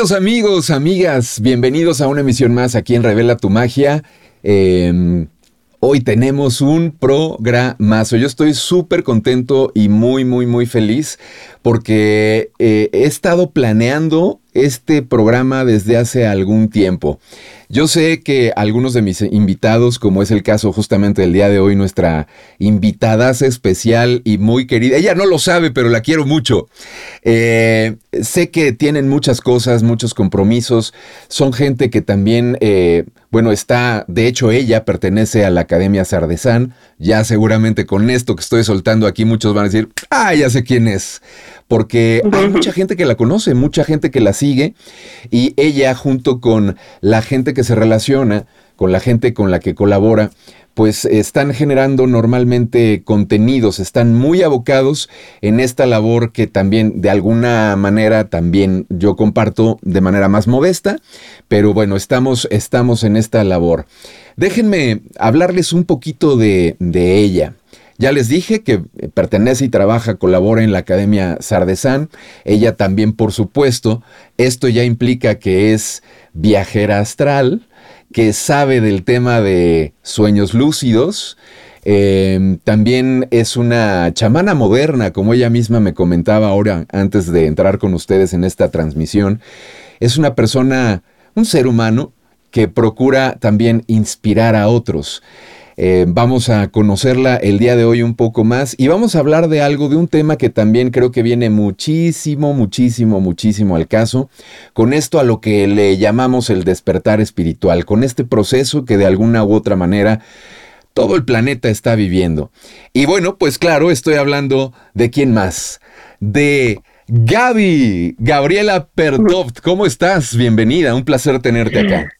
Amigos, amigas, bienvenidos a una emisión más aquí en Revela tu Magia. Em, hoy tenemos un programazo. Yo estoy súper contento y muy, muy, muy feliz porque eh, he estado planeando este programa desde hace algún tiempo. Yo sé que algunos de mis invitados, como es el caso justamente del día de hoy, nuestra invitada especial y muy querida, ella no lo sabe, pero la quiero mucho. Eh, sé que tienen muchas cosas, muchos compromisos, son gente que también, eh, bueno, está, de hecho ella pertenece a la Academia Sardesán, ya seguramente con esto que estoy soltando aquí muchos van a decir, ah, ya sé quién es porque hay mucha gente que la conoce, mucha gente que la sigue y ella junto con la gente que se relaciona, con la gente con la que colabora, pues están generando normalmente contenidos, están muy abocados en esta labor que también de alguna manera también yo comparto de manera más modesta, pero bueno, estamos, estamos en esta labor. Déjenme hablarles un poquito de, de ella. Ya les dije que pertenece y trabaja, colabora en la Academia Sardesán. Ella también, por supuesto. Esto ya implica que es viajera astral, que sabe del tema de sueños lúcidos. Em, también es una chamana moderna, como ella misma me comentaba ahora antes de entrar con ustedes en esta transmisión. Es una persona, un ser humano que procura también inspirar a otros. Eh, vamos a conocerla el día de hoy un poco más y vamos a hablar de algo, de un tema que también creo que viene muchísimo, muchísimo, muchísimo al caso, con esto a lo que le llamamos el despertar espiritual, con este proceso que de alguna u otra manera todo el planeta está viviendo. Y bueno, pues claro, estoy hablando de quién más, de... Gaby, Gabriela Perdoft, ¿cómo estás? Bienvenida, un placer tenerte acá.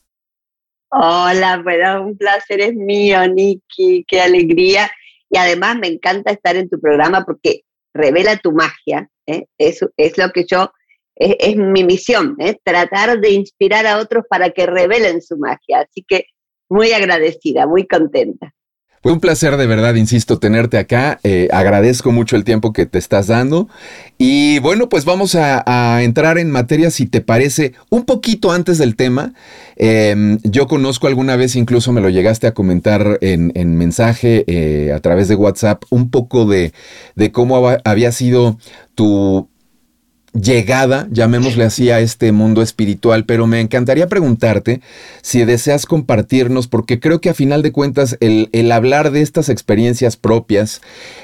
Hola, bueno, un placer es mío, Niki, qué alegría. Y además me encanta estar en tu programa porque revela tu magia. ¿eh? Es, es lo que yo, es, mi misión, ¿eh? tratar de inspirar a otros para que revelen su magia. Así que muy agradecida, muy contenta. Fue un placer de verdad, insisto, tenerte acá. Eh, agradezco mucho el tiempo que te estás dando. Y bueno, pues vamos a, entrar en materia, si te parece, un poquito antes del tema. Em, yo conozco alguna vez, incluso me lo llegaste a comentar en, mensaje eh, a través de WhatsApp, un poco de, de cómo había sido tu llegada, llamémosle así, a este mundo espiritual, pero me encantaría preguntarte si deseas compartirnos, porque creo que a final de cuentas el, el hablar de estas experiencias propias,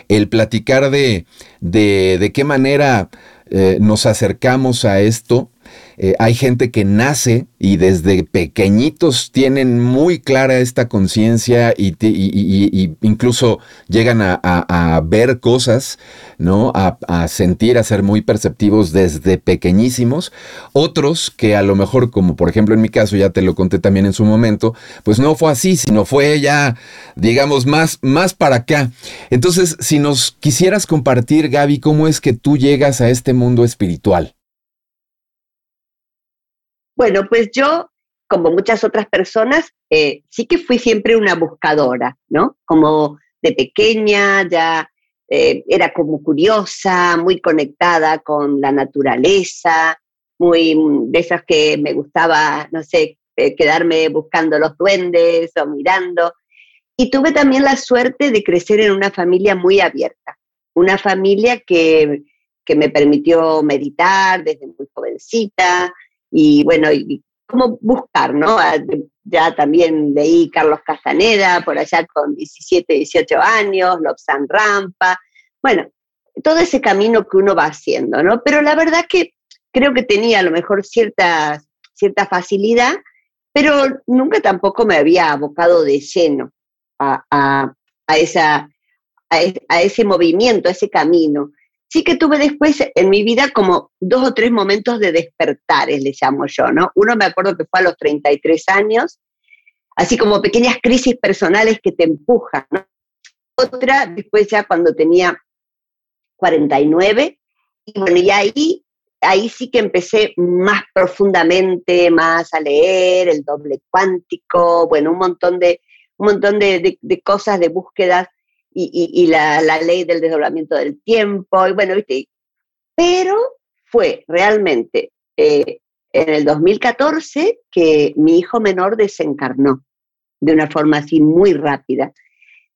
el platicar de, de, de qué manera eh, nos acercamos a esto, eh, hay gente que nace y desde pequeñitos tienen muy clara esta conciencia y, incluso llegan a, ver cosas, ¿no? A, sentir, a ser muy perceptivos desde pequeñísimos. Otros que a lo mejor, como por ejemplo en mi caso, ya te lo conté también en su momento, pues no fue así, sino fue ya, digamos, más, más para acá. Entonces, si nos quisieras compartir, Gaby, cómo es que tú llegas a este mundo espiritual. Bueno, pues yo, como muchas otras personas, eh, sí que fui siempre una buscadora, ¿no? Como de pequeña ya eh, era como curiosa, muy conectada con la naturaleza, muy de esas que me gustaba, no sé, eh, quedarme buscando los duendes o mirando. Y tuve también la suerte de crecer en una familia muy abierta, una familia que, que me permitió meditar desde muy jovencita, y bueno, cómo buscar, ¿no? Ah, ya también leí Carlos Castaneda por allá con 17, 18 años, Lobsan Rampa, bueno, todo ese camino que uno va haciendo, ¿no? Pero la verdad que creo que tenía a lo mejor cierta, cierta facilidad, pero nunca tampoco me había abocado de lleno a, a, esa, a, ese movimiento, a ese camino sí que tuve después en mi vida como dos o tres momentos de despertares, le llamo yo, ¿no? Uno me acuerdo que fue a los 33 años, así como pequeñas crisis personales que te empujan, ¿no? Otra después ya cuando tenía 49, y bueno, y ahí, ahí sí que empecé más profundamente, más a leer, el doble cuántico, bueno, un montón de, un montón de, de cosas, de búsquedas y, la, ley del desdoblamiento del tiempo, y bueno, ¿viste? pero fue realmente eh, en el 2014 que mi hijo menor desencarnó de una forma así muy rápida,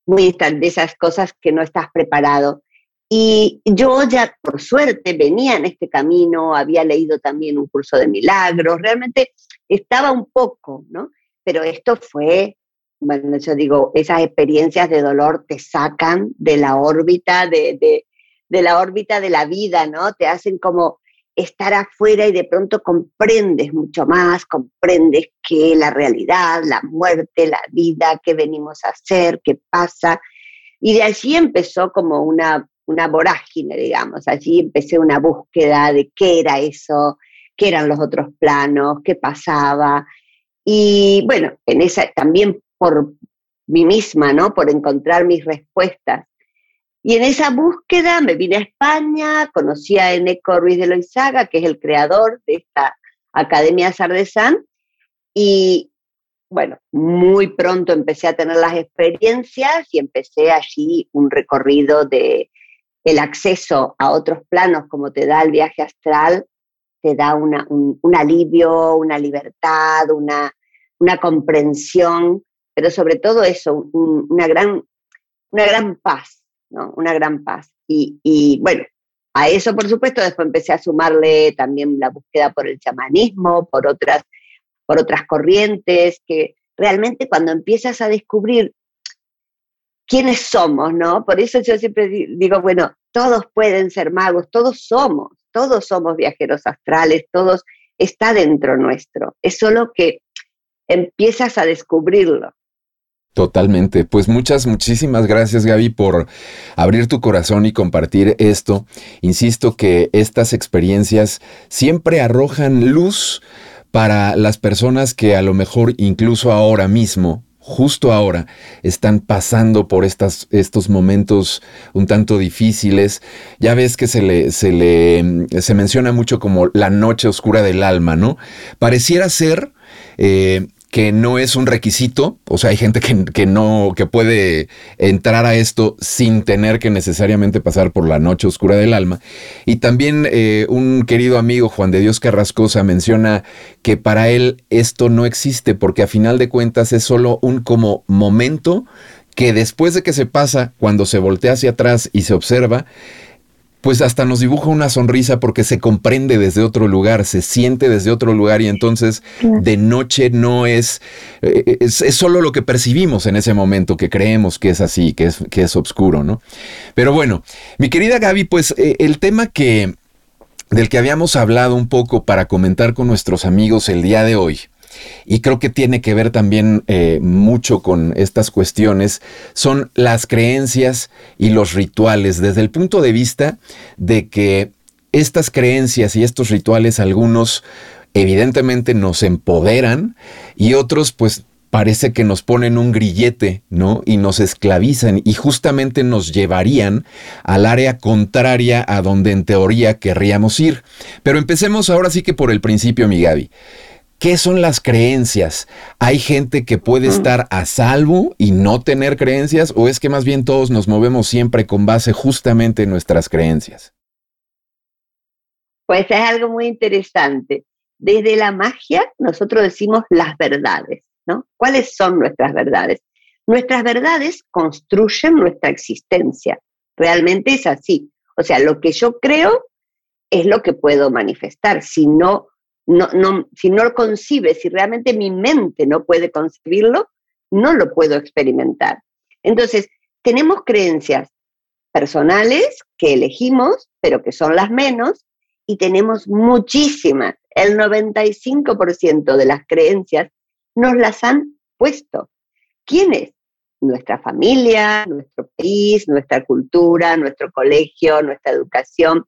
muy de esas cosas que no estás preparado. Y yo ya, por suerte, venía en este camino, había leído también un curso de milagros, realmente estaba un poco, ¿no? Pero esto fue, bueno, yo digo, esas experiencias de dolor te sacan de la órbita de, de, la órbita de la vida, ¿no? Te hacen como estar afuera y de pronto comprendes mucho más, comprendes que la realidad, la muerte, la vida, qué venimos a hacer, qué pasa. Y de allí empezó como una, una vorágine, digamos. Allí empecé una búsqueda de qué era eso, qué eran los otros planos, qué pasaba. Y bueno, en esa también por mí misma, ¿no? Por encontrar mis respuestas y en esa búsqueda me vine a España, conocí a Eneco Ruiz de Loizaga, que es el creador de esta Academia Sardesán, y bueno, muy pronto empecé a tener las experiencias y empecé allí un recorrido de el acceso a otros planos como te da el viaje astral, te da una, un, alivio, una libertad, una, una comprensión, pero sobre todo eso, una, gran, una gran paz una gran paz. Y, bueno, a eso, por supuesto, después empecé a sumarle también la búsqueda por el chamanismo, por otras, por otras corrientes, que realmente cuando empiezas a descubrir quiénes somos, ¿no? Por eso yo siempre digo, bueno, todos pueden ser magos, todos somos, todos somos viajeros astrales, todos está dentro nuestro. Es solo que empiezas a descubrirlo. Totalmente. Pues muchas, muchísimas gracias Gaby por abrir tu corazón y compartir esto. Insisto que estas experiencias siempre arrojan luz para las personas que a lo mejor incluso ahora mismo, justo ahora, están pasando por estas, estos momentos un tanto difíciles. Ya ves que se le, se le se menciona mucho como la noche oscura del alma, ¿no? Pareciera ser eh, que no es un requisito, o sea, hay gente que, no, que puede entrar a esto sin tener que necesariamente pasar por la noche oscura del alma. Y también eh, un querido amigo, Juan de Dios Carrascosa, menciona que para él esto no existe porque a final de cuentas es solo un como momento que después de que se pasa, cuando se voltea hacia atrás y se observa, pues hasta nos dibuja una sonrisa porque se comprende desde otro lugar, se siente desde otro lugar y entonces de noche no es, eh, es, solo lo que percibimos en ese momento, que creemos que es así, que es, que es oscuro, ¿no? Pero bueno, mi querida Gaby, pues eh, el tema que del que habíamos hablado un poco para comentar con nuestros amigos el día de hoy, y creo que tiene que ver también eh, mucho con estas cuestiones, son las creencias y los rituales, desde el punto de vista de que estas creencias y estos rituales, algunos evidentemente nos empoderan y otros pues parece que nos ponen un grillete, ¿no? Y nos esclavizan y justamente nos llevarían al área contraria a donde en teoría querríamos ir. Pero empecemos ahora sí que por el principio, mi Gaby. ¿Qué son las creencias? ¿Hay gente que puede estar a salvo y no tener creencias? ¿O es que más bien todos nos movemos siempre con base justamente en nuestras creencias? Pues es algo muy interesante. Desde la magia nosotros decimos las verdades, ¿no? ¿Cuáles son nuestras verdades? Nuestras verdades construyen nuestra existencia. Realmente es así. O sea, lo que yo creo es lo que puedo manifestar. Si no no, si no lo concibe, si realmente mi mente no puede concebirlo, no lo puedo experimentar. Entonces, tenemos creencias personales que elegimos, pero que son las menos, y tenemos muchísimas. El 95% de las creencias nos las han puesto. ¿Quiénes? Nuestra familia, nuestro país, nuestra cultura, nuestro colegio, nuestra educación,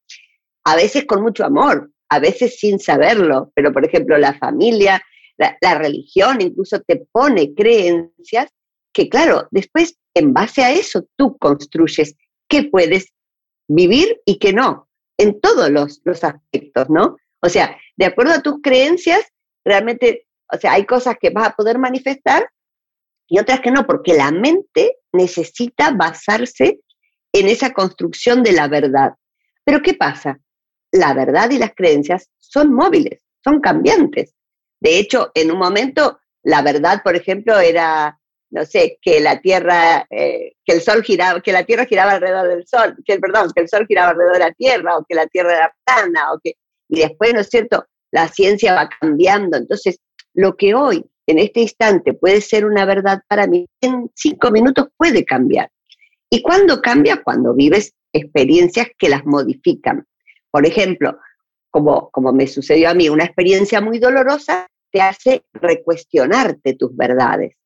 a veces con mucho amor, a veces sin saberlo, pero por ejemplo la familia, la, religión incluso te pone creencias que claro, después en base a eso tú construyes qué puedes vivir y qué no, en todos los, los aspectos, ¿no? O sea, de acuerdo a tus creencias, realmente, o sea, hay cosas que vas a poder manifestar y otras que no, porque la mente necesita basarse en esa construcción de la verdad. Pero ¿qué pasa? La verdad y las creencias son móviles. son cambiantes. De hecho, en un momento, la verdad, por ejemplo, era, no sé, que la Tierra, eh, que el Sol giraba, que la Tierra giraba alrededor del Sol, que, perdón, que el Sol giraba alrededor de la Tierra, o que la Tierra era plana, o que, y después, ¿no es cierto?, la ciencia va cambiando. Entonces, lo que hoy, en este instante, puede ser una verdad para mí, en cinco minutos puede cambiar. ¿Y cuándo cambia? Cuando vives experiencias que las modifican. Por ejemplo, como, como me sucedió a mí, una experiencia muy dolorosa te hace recuestionarte tus verdades.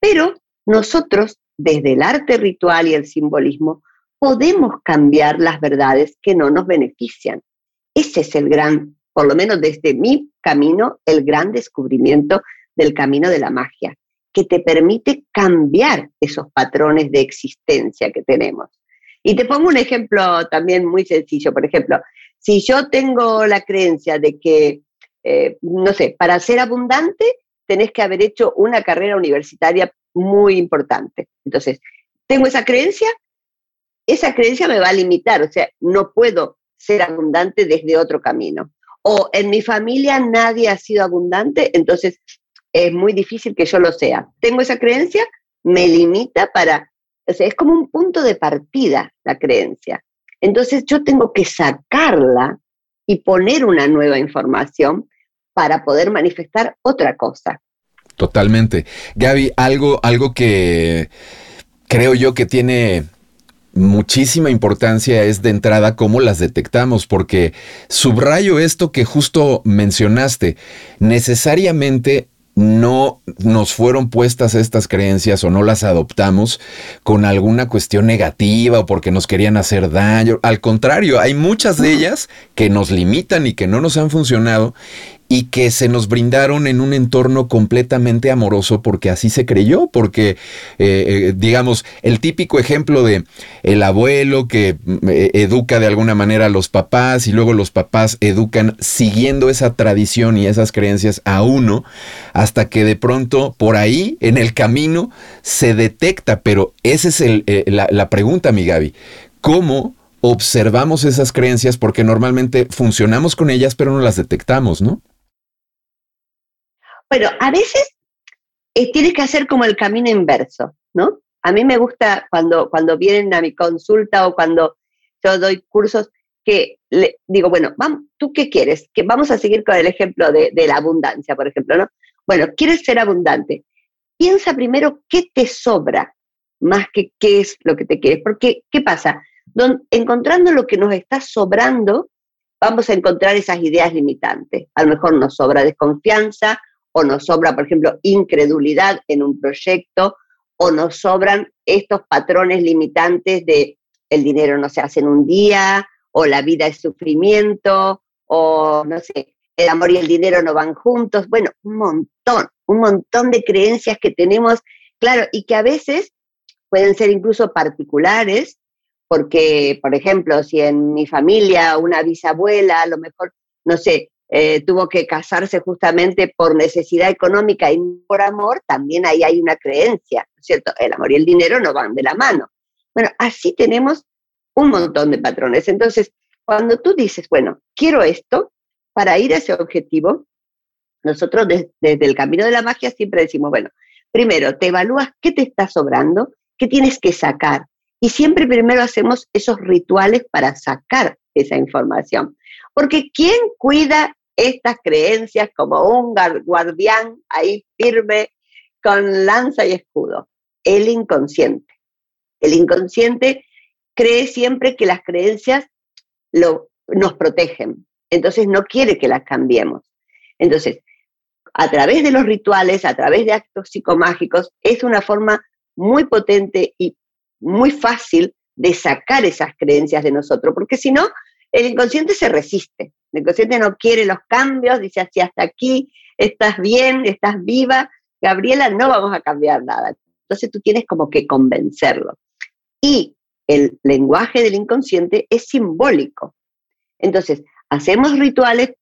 Pero nosotros, desde el arte ritual y el simbolismo, podemos cambiar las verdades que no nos benefician. Ese es el gran, por lo menos desde mi camino, el gran descubrimiento del camino de la magia, que te permite cambiar esos patrones de existencia que tenemos. Y te pongo un ejemplo también muy sencillo. Por ejemplo, si yo tengo la creencia de que, eh, no sé, para ser abundante tenés que haber hecho una carrera universitaria muy importante. Entonces, tengo esa creencia, esa creencia me va a limitar, o sea, no puedo ser abundante desde otro camino. O en mi familia nadie ha sido abundante, entonces es muy difícil que yo lo sea. Tengo esa creencia, me limita para o sea, es como un punto de partida la creencia. Entonces yo tengo que sacarla y poner una nueva información para poder manifestar otra cosa. Totalmente. Gaby, algo, algo que creo yo que tiene muchísima importancia es de entrada cómo las detectamos, porque subrayo esto que justo mencionaste, necesariamente no nos fueron puestas estas creencias o no las adoptamos con alguna cuestión negativa o porque nos querían hacer daño. Al contrario, hay muchas de ellas que nos limitan y que no nos han funcionado y que se nos brindaron en un entorno completamente amoroso porque así se creyó, porque eh, eh, digamos, el típico ejemplo de el abuelo que mm, eh, educa de alguna manera a los papás y luego los papás educan siguiendo esa tradición y esas creencias a uno hasta que de pronto por ahí en el camino se detecta, pero esa es la, la pregunta, mi Gaby, ¿cómo observamos esas creencias porque normalmente funcionamos con ellas pero no las detectamos, ¿no? Bueno, a veces eh, tienes que hacer como el camino inverso, ¿no? A mí me gusta cuando, cuando vienen a mi consulta o cuando yo doy cursos que le digo, bueno, vamos, ¿tú qué quieres? Que vamos a seguir con el ejemplo de, la abundancia, por ejemplo, ¿no? Bueno, ¿quieres ser abundante? Piensa primero qué te sobra más que qué es lo que te quieres. Porque, ¿qué pasa? encontrando lo que nos está sobrando, vamos a encontrar esas ideas limitantes. A lo mejor nos sobra desconfianza o nos sobra, por ejemplo, incredulidad en un proyecto, o nos sobran estos patrones limitantes de el dinero no se hace en un día, o la vida es sufrimiento, o no sé, el amor y el dinero no van juntos. Bueno, un montón, un montón de creencias que tenemos, claro, y que a veces pueden ser incluso particulares, porque, por ejemplo, si en mi familia una bisabuela, a lo mejor, no sé, eh, tuvo que casarse justamente por necesidad económica y por amor, también ahí hay una creencia, ¿cierto? El amor y el dinero no van de la mano. Bueno, así tenemos un montón de patrones. Entonces, cuando tú dices, bueno, quiero esto, para ir a ese objetivo, nosotros desde el camino de la magia siempre decimos, bueno, primero te evalúas qué te está sobrando, qué tienes que sacar. Y siempre primero hacemos esos rituales para sacar esa información. Porque ¿quién cuida estas creencias como un guardián ahí firme con lanza y escudo? El inconsciente. El inconsciente cree siempre que las creencias lo, nos protegen, entonces no quiere que las cambiemos. Entonces, a través de los rituales, a través de actos psicomágicos, es una forma muy potente y muy fácil de sacar esas creencias de nosotros, porque si no, el inconsciente se resiste. El inconsciente no quiere los cambios, dice así hasta aquí, estás bien, estás viva. Gabriela, no vamos a cambiar nada. Entonces tú tienes como que convencerlo. Y el lenguaje del inconsciente es simbólico. Entonces, hacemos rituales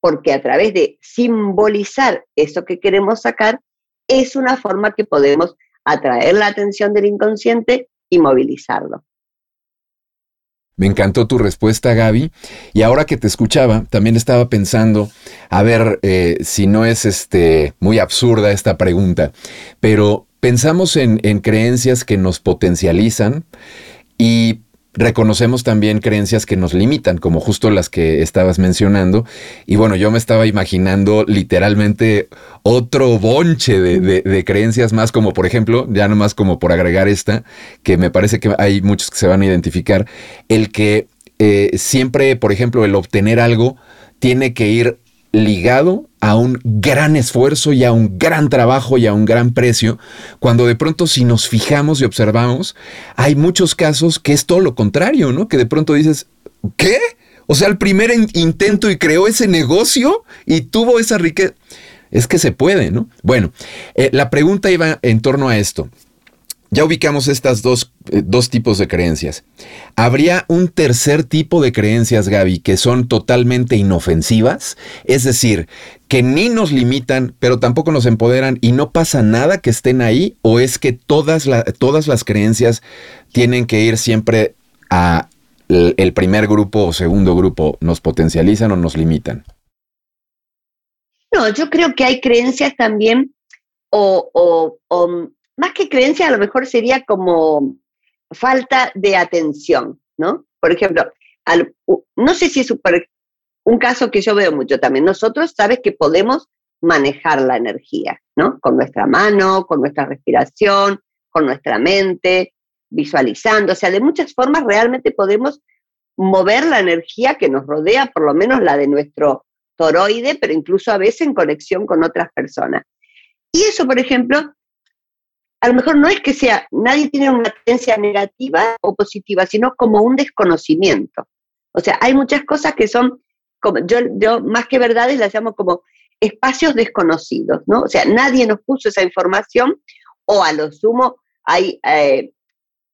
porque a través de simbolizar eso que queremos sacar, es una forma que podemos atraer la atención del inconsciente y movilizarlo. Me encantó tu respuesta, Gaby. Y ahora que te escuchaba, también estaba pensando, a ver eh, si no es este muy absurda esta pregunta, pero pensamos en, en creencias que nos potencializan y reconocemos también creencias que nos limitan, como justo las que estabas mencionando. Y bueno, yo me estaba imaginando literalmente otro bonche de, creencias más, como por ejemplo, ya nomás como por agregar esta, que me parece que hay muchos que se van a identificar, el que eh, siempre, por ejemplo, el obtener algo tiene que ir ligado a un gran esfuerzo y a un gran trabajo y a un gran precio, cuando de pronto si nos fijamos y observamos, hay muchos casos que es todo lo contrario, ¿no? Que de pronto dices, ¿qué? O sea, el primer intento y creó ese negocio y tuvo esa riqueza. Es que se puede, ¿no? Bueno, eh, la pregunta iba en torno a esto. Ya ubicamos estas dos, eh, dos, tipos de creencias. ¿Habría un tercer tipo de creencias, Gaby, que son totalmente inofensivas? Es decir, que ni nos limitan, pero tampoco nos empoderan y no pasa nada que estén ahí, o es que todas, todas las creencias tienen que ir siempre a el primer grupo o segundo grupo, nos potencializan o nos limitan. No, yo creo que hay creencias también o, o, más que creencia, a lo mejor sería como falta de atención, ¿no? Por ejemplo, no sé si es un caso que yo veo mucho también. Nosotros, sabes que podemos manejar la energía, ¿no? Con nuestra mano, con nuestra respiración, con nuestra mente, visualizando. O sea, de muchas formas realmente podemos mover la energía que nos rodea, por lo menos la de nuestro toroide, pero incluso a veces en conexión con otras personas. Y eso, por ejemplo, a lo mejor no es que sea, nadie tiene una creencia negativa o positiva, sino como un desconocimiento. O sea, hay muchas cosas que son, como, yo, yo más que verdades las llamo como espacios desconocidos, ¿no? O sea, nadie nos puso esa información o a lo sumo hay eh,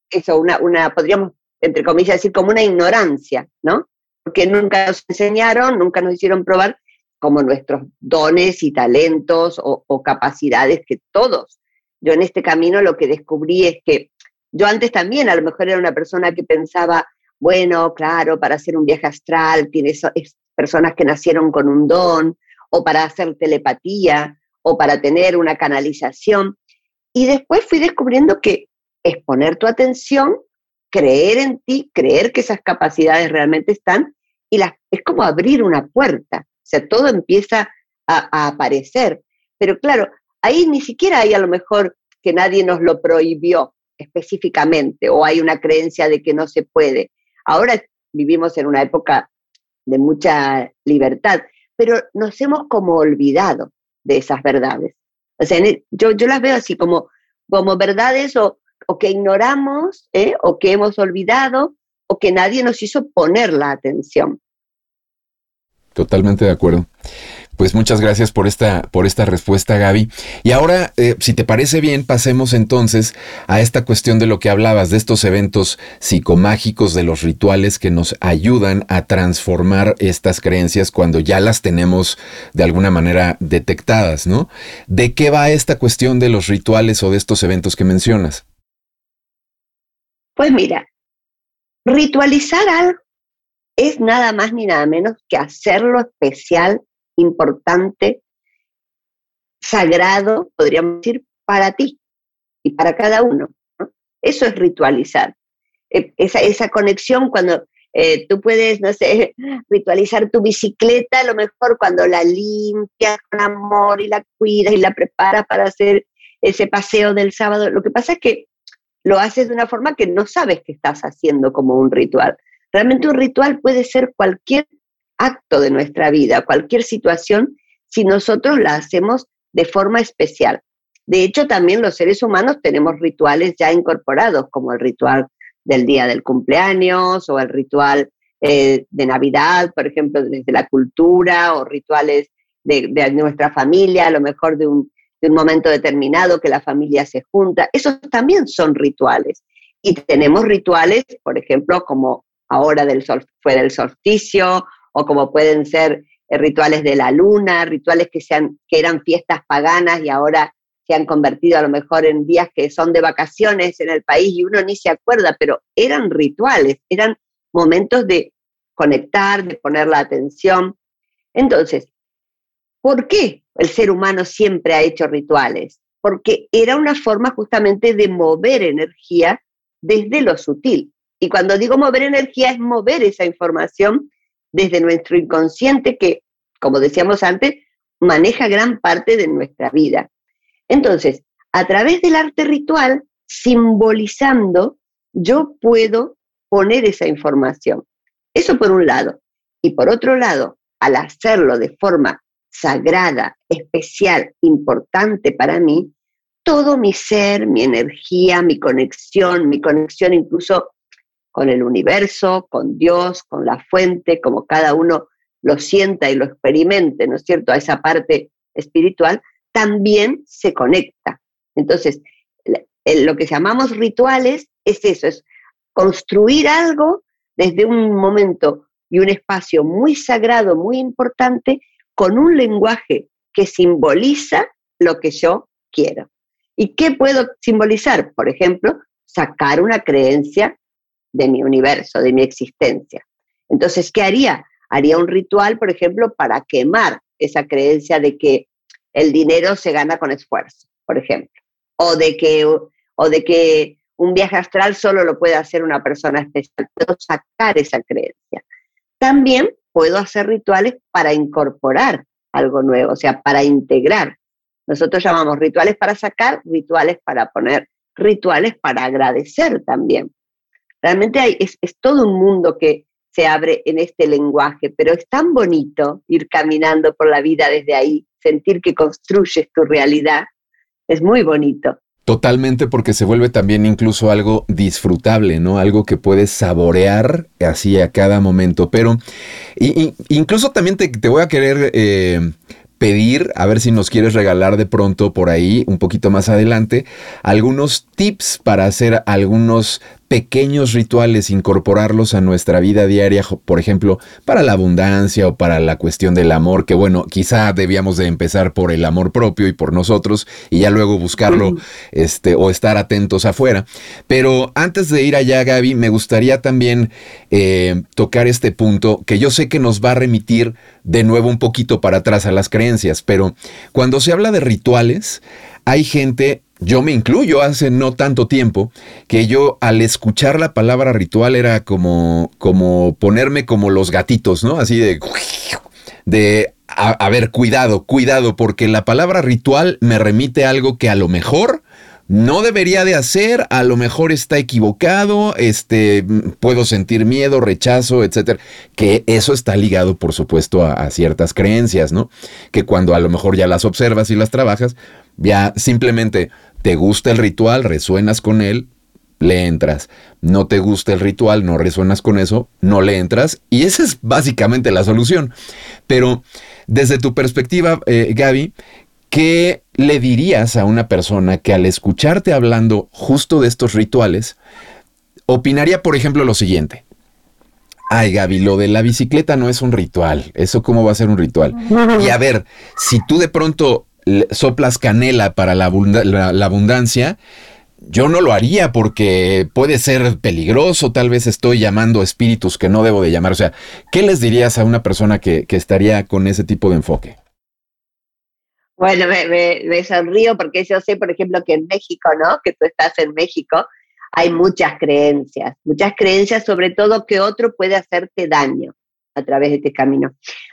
eso, una, una, podríamos, entre comillas, decir como una ignorancia, ¿no? Porque nunca nos enseñaron, nunca nos hicieron probar como nuestros dones y talentos o capacidades que todos yo en este camino lo que descubrí es que yo antes también a lo mejor era una persona que pensaba, bueno, claro, para hacer un viaje astral tienes personas que nacieron con un don, o para hacer telepatía, o para tener una canalización. Y después fui descubriendo que es poner tu atención, creer en ti, creer que esas capacidades realmente están, y las, es como abrir una puerta. O sea, todo empieza a aparecer. Pero claro, ahí ni siquiera hay a lo mejor que nadie nos lo prohibió específicamente o hay una creencia de que no se puede. Ahora vivimos en una época de mucha libertad, pero nos hemos como olvidado de esas verdades. O sea, yo, yo las veo así como, como verdades o, o que ignoramos ¿eh? o que hemos olvidado o que nadie nos hizo poner la atención. Totalmente de acuerdo. Pues muchas gracias por esta, por esta respuesta, Gaby. Y ahora, eh, si te parece bien, pasemos entonces a esta cuestión de lo que hablabas, de estos eventos psicomágicos, de los rituales que nos ayudan a transformar estas creencias cuando ya las tenemos de alguna manera detectadas, ¿no? ¿De qué va esta cuestión de los rituales o de estos eventos que mencionas? Pues mira, ritualizar algo es nada más ni nada menos que hacerlo especial importante, sagrado, podríamos decir, para ti y para cada uno. Eso es ritualizar. E, esa, esa conexión cuando eh, tú puedes, no sé, ritualizar tu bicicleta, a lo mejor cuando la limpias con amor y la cuidas y la preparas para hacer ese paseo del sábado. Lo que pasa es que lo haces de una forma que no sabes que estás haciendo como un ritual. Realmente un ritual puede ser cualquier acto de nuestra vida, cualquier situación, si nosotros la hacemos de forma especial. De hecho, también los seres humanos tenemos rituales ya incorporados, como el ritual del día del cumpleaños o el ritual eh, de Navidad, por ejemplo, desde la cultura o rituales de, nuestra familia, a lo mejor de un, momento determinado que la familia se junta. Esos también son rituales. Y tenemos rituales, por ejemplo, como ahora del sol, fue del solsticio o como pueden ser eh, rituales de la luna, rituales que, sean, que eran fiestas paganas y ahora se han convertido a lo mejor en días que son de vacaciones en el país y uno ni se acuerda, pero eran rituales, eran momentos de conectar, de poner la atención. Entonces, ¿por qué el ser humano siempre ha hecho rituales? Porque era una forma justamente de mover energía desde lo sutil. Y cuando digo mover energía es mover esa información desde nuestro inconsciente que, como decíamos antes, maneja gran parte de nuestra vida. Entonces, a través del arte ritual, simbolizando, yo puedo poner esa información. Eso por un lado. Y por otro lado, al hacerlo de forma sagrada, especial, importante para mí, todo mi ser, mi energía, mi conexión, mi conexión incluso con el universo, con Dios, con la fuente, como cada uno lo sienta y lo experimente, ¿no es cierto?, a esa parte espiritual, también se conecta. Entonces, lo que llamamos rituales es eso, es construir algo desde un momento y un espacio muy sagrado, muy importante, con un lenguaje que simboliza lo que yo quiero. ¿Y qué puedo simbolizar? Por ejemplo, sacar una creencia de mi universo, de mi existencia. Entonces, ¿qué haría? Haría un ritual, por ejemplo, para quemar esa creencia de que el dinero se gana con esfuerzo, por ejemplo, o de que, o de que un viaje astral solo lo puede hacer una persona especial. Puedo sacar esa creencia. También puedo hacer rituales para incorporar algo nuevo, o sea, para integrar. Nosotros llamamos rituales para sacar, rituales para poner, rituales para agradecer también. Realmente hay, es, es todo un mundo que se abre en este lenguaje, pero es tan bonito ir caminando por la vida desde ahí, sentir que construyes tu realidad, es muy bonito. Totalmente porque se vuelve también incluso algo disfrutable, ¿no? Algo que puedes saborear así a cada momento. Pero incluso también te, voy a querer eh, pedir, a ver si nos quieres regalar de pronto por ahí, un poquito más adelante, algunos tips para hacer algunos pequeños rituales, incorporarlos a nuestra vida diaria, por ejemplo, para la abundancia o para la cuestión del amor, que bueno, quizá debíamos de empezar por el amor propio y por nosotros y ya luego buscarlo este, o estar atentos afuera. Pero antes de ir allá, Gaby, me gustaría también eh, tocar este punto que yo sé que nos va a remitir de nuevo un poquito para atrás a las creencias, pero cuando se habla de rituales, hay gente yo me incluyo hace no tanto tiempo, que yo al escuchar la palabra ritual era como, como ponerme como los gatitos, ¿no? Así de... de a, ver, cuidado, cuidado, porque la palabra ritual me remite a algo que a lo mejor no debería de hacer, a lo mejor está equivocado, este, puedo sentir miedo, rechazo, etcétera. Que eso está ligado, por supuesto, a, a, ciertas creencias, ¿no? Que cuando a lo mejor ya las observas y las trabajas, ya simplemente te gusta el ritual, resuenas con él, le entras. No te gusta el ritual, no resuenas con eso, no le entras. Y esa es básicamente la solución. Pero desde tu perspectiva, eh, Gaby, ¿qué le dirías a una persona que al escucharte hablando justo de estos rituales, opinaría, por ejemplo, lo siguiente? Ay, Gaby, lo de la bicicleta no es un ritual. ¿Eso cómo va a ser un ritual? Y a ver, si tú de pronto soplas canela para la, abundancia, yo no lo haría porque puede ser peligroso, tal vez estoy llamando espíritus que no debo de llamar. O sea, ¿qué les dirías a una persona que, estaría con ese tipo de enfoque? Bueno, me, sonrío porque yo sé, por ejemplo, que en México, ¿no? Que tú estás en México, hay muchas creencias, muchas creencias sobre todo que otro puede hacerte daño a través de este camino.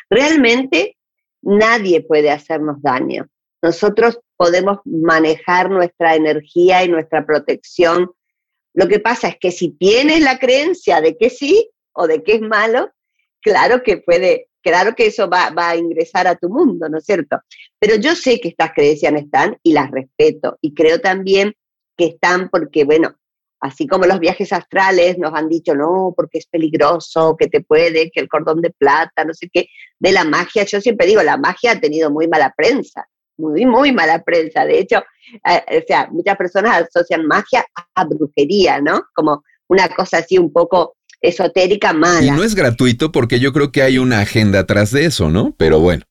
Realmente nadie puede hacernos daño. Nosotros podemos manejar nuestra energía y nuestra protección. Lo que pasa es que si tienes la creencia de que sí o de que es malo, claro que puede, claro que eso va, va, a ingresar a tu mundo, ¿no es cierto? Pero yo sé que estas creencias están y las respeto y creo también que están porque, bueno, así como los viajes astrales nos han dicho, no, porque es peligroso, que te puede, que el cordón de plata, no sé qué, de la magia, yo siempre digo, la magia ha tenido muy mala prensa muy, muy mala prensa. De hecho, eh, o sea, muchas personas asocian magia a brujería, ¿no? Como una cosa así un poco esotérica mala. Y no es gratuito porque yo creo que hay una agenda atrás de eso, ¿no? Pero bueno.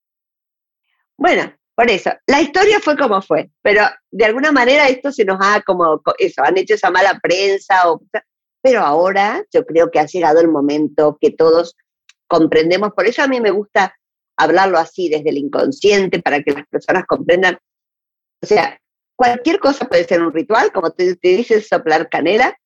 Bueno, por eso, la historia fue como fue, pero de alguna manera esto se nos ha como, eso, han hecho esa mala prensa, o, pero ahora yo creo que ha llegado el momento que todos comprendemos, por eso a mí me gusta hablarlo así desde el inconsciente, para que las personas comprendan, o sea, cualquier cosa puede ser un ritual, como te, dices, soplar canela,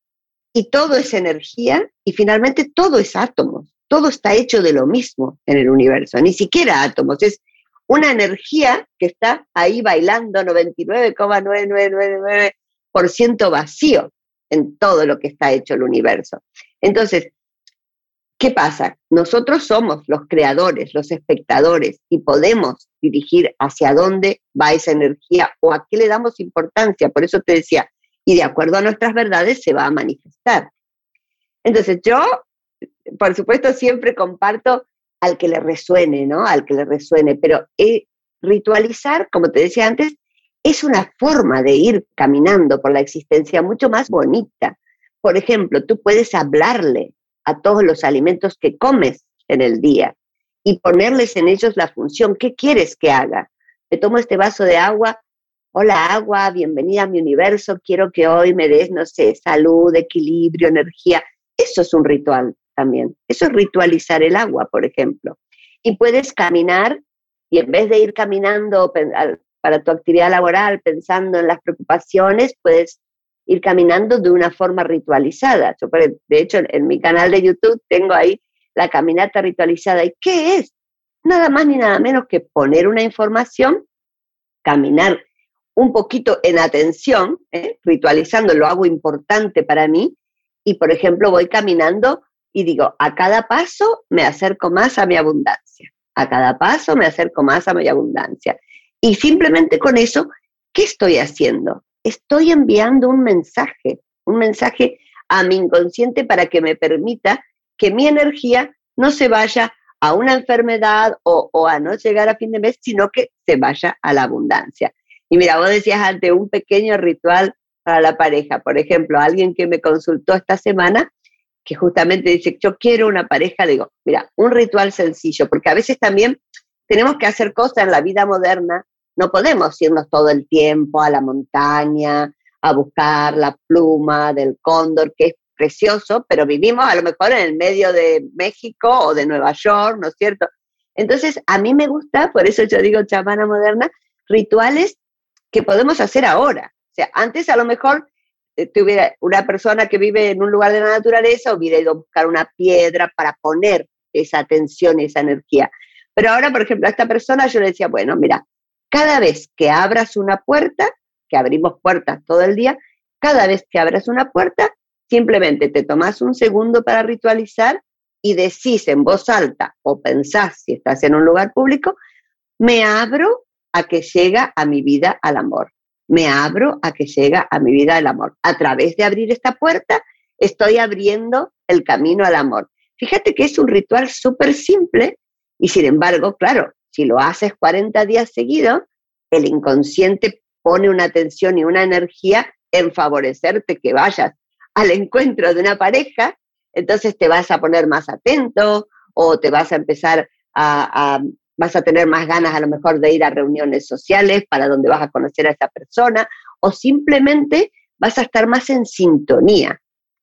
y todo es energía, y finalmente todo es átomos, todo está hecho de lo mismo en el universo, ni siquiera átomos, es una energía que está ahí bailando 99,9999% vacío en todo lo que está hecho el universo. Entonces, ¿qué pasa? Nosotros somos los creadores, los espectadores y podemos dirigir hacia dónde va esa energía o a qué le damos importancia. Por eso te decía, y de acuerdo a nuestras verdades se va a manifestar. Entonces, yo, por supuesto, siempre comparto al que le resuene, ¿no? Al que le resuene, pero eh, ritualizar, como te decía antes, es una forma de ir caminando por la existencia mucho más bonita. Por ejemplo, tú puedes hablarle a todos los alimentos que comes en el día y ponerles en ellos la función. ¿Qué quieres que haga? Me tomo este vaso de agua. Hola agua, bienvenida a mi universo. Quiero que hoy me des, no sé, salud, equilibrio, energía. Eso es un ritual también. Eso es ritualizar el agua, por ejemplo. Y puedes caminar y en vez de ir caminando para tu actividad laboral pensando en las preocupaciones, puedes ir caminando de una forma ritualizada. Yo, de hecho, en mi canal de YouTube tengo ahí la caminata ritualizada. ¿Y qué es? Nada más ni nada menos que poner una información, caminar un poquito en atención, ¿eh? ritualizando, lo hago importante para mí, y por ejemplo voy caminando y digo, a cada paso me acerco más a mi abundancia, a cada paso me acerco más a mi abundancia. Y simplemente con eso, ¿qué estoy haciendo? Estoy enviando un mensaje, un mensaje a mi inconsciente para que me permita que mi energía no se vaya a una enfermedad o, a no llegar a fin de mes, sino que se vaya a la abundancia. Y mira, vos decías ante un pequeño ritual para la pareja. Por ejemplo, alguien que me consultó esta semana, que justamente dice, yo quiero una pareja, digo, mira, un ritual sencillo, porque a veces también tenemos que hacer cosas en la vida moderna, no podemos irnos todo el tiempo a la montaña, a buscar la pluma del cóndor, que es precioso, pero vivimos a lo mejor en el medio de México o de Nueva York, ¿no es cierto? Entonces, a mí me gusta, por eso yo digo chamana moderna, rituales que podemos hacer ahora. O sea, antes a lo mejor eh, tuviera una persona que vive en un lugar de la naturaleza hubiera ido a buscar una piedra para poner esa atención, esa energía. Pero ahora, por ejemplo, a esta persona yo le decía, bueno, mira, cada vez que abras una puerta, que abrimos puertas todo el día, cada vez que abras una puerta, simplemente te tomas un segundo para ritualizar y decís en voz alta o pensás si estás en un lugar público, me abro a que llega a mi vida al amor me abro a que llega a mi vida el amor. A través de abrir esta puerta, estoy abriendo el camino al amor. Fíjate que es un ritual súper simple y sin embargo, claro, si lo haces 40 días seguidos, el inconsciente pone una atención y una energía en favorecerte que vayas al encuentro de una pareja, entonces te vas a poner más atento o te vas a empezar a, vas a tener más ganas a lo mejor de ir a reuniones sociales para donde vas a conocer a esa persona o simplemente vas a estar más en sintonía.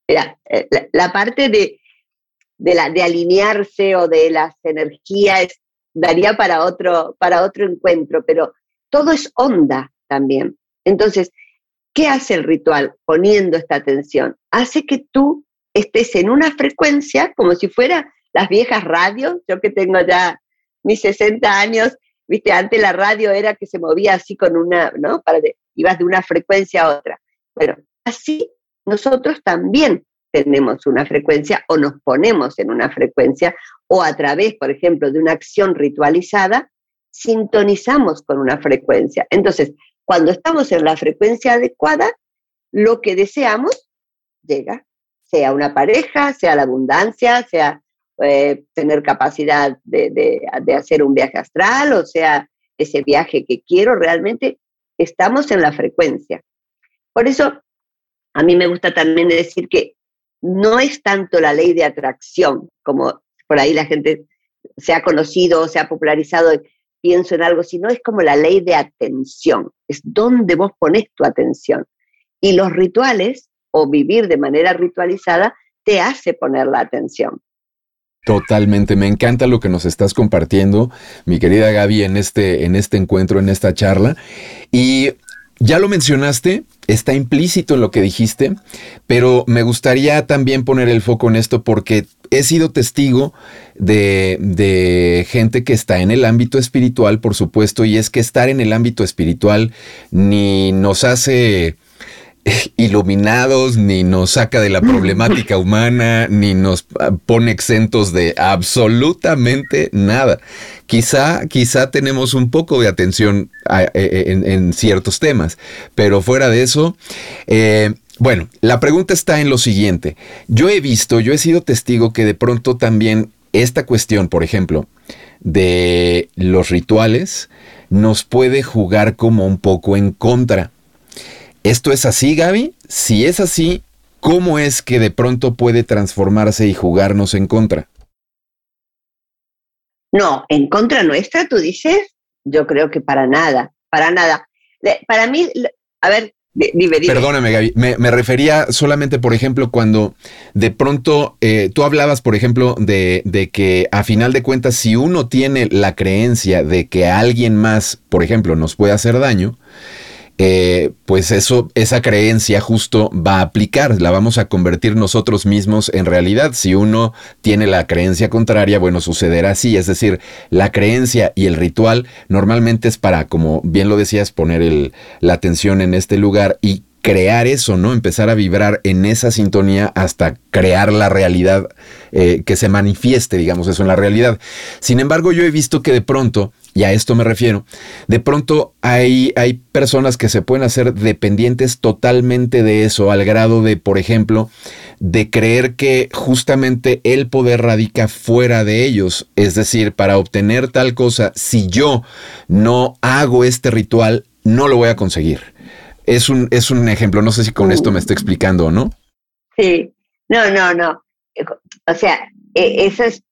La, eh, la, parte de, de, la, de alinearse o de las energías daría para otro, para otro encuentro, pero todo es onda también. Entonces, ¿qué hace el ritual poniendo esta atención? Hace que tú estés en una frecuencia como si fuera las viejas radios, yo que tengo ya mis 60 años, viste, antes la radio era que se movía así con una, ¿no? Para ibas de una frecuencia a otra. Bueno, así nosotros también tenemos una frecuencia o nos ponemos en una frecuencia o a través, por ejemplo, de una acción ritualizada, sintonizamos con una frecuencia. Entonces, cuando estamos en la frecuencia adecuada, lo que deseamos llega, sea una pareja, sea la abundancia, sea eh, tener capacidad de, hacer un viaje astral, o sea, ese viaje que quiero, realmente estamos en la frecuencia. Por eso, a mí me gusta también decir que no es tanto la ley de atracción, como por ahí la gente se ha conocido, se ha popularizado, pienso en algo, sino es como la ley de atención, es donde vos pones tu atención. Y los rituales, o vivir de manera ritualizada, te hace poner la atención. Totalmente, me encanta lo que nos estás compartiendo, mi querida Gaby, en este, en este encuentro, en esta charla. Y ya lo mencionaste, está implícito en lo que dijiste, pero me gustaría también poner el foco en esto porque he sido testigo de, de, gente que está en el ámbito espiritual, por supuesto, y es que estar en el ámbito espiritual ni nos hace iluminados, ni nos saca de la problemática humana, ni nos pone exentos de absolutamente nada. Quizá, quizá tenemos un poco de atención e, e, en, ciertos temas, pero fuera de eso, eh, bueno, la pregunta está en lo siguiente. Yo he visto, yo he sido testigo que de pronto también esta cuestión, por ejemplo, de los rituales, nos puede jugar como un poco en contra. ¿Esto es así, Gaby? Si es así, ¿cómo es que de pronto puede transformarse y jugarnos en contra? No, en contra nuestra, tú dices, yo creo que para nada, para nada. Para mí, a ver, Dime, Perdóname, Gaby. Me, refería solamente, por ejemplo, cuando de pronto eh, tú hablabas, por ejemplo, de, de, que a final de cuentas, si uno tiene la creencia de que alguien más, por ejemplo, nos puede hacer daño, eh, pues eso, esa creencia justo va a aplicar, la vamos a convertir nosotros mismos en realidad. Si uno tiene la creencia contraria, bueno, sucederá así. Es decir, la creencia y el ritual normalmente es para, como bien lo decías, poner la atención en este lugar y crear eso, ¿no? Empezar a vibrar en esa sintonía hasta crear la realidad eh, que se manifieste, digamos, eso en la realidad. Sin embargo, yo he visto que de pronto y a esto me refiero. De pronto hay, hay personas que se pueden hacer dependientes totalmente de eso, al grado de, por ejemplo, de creer que justamente el poder radica fuera de ellos. Es decir, para obtener tal cosa, si yo no hago este ritual, no lo voy a conseguir. Es un, es un ejemplo, no sé si con esto me estoy explicando o no. Sí, no, no, no. O sea, e, eso es,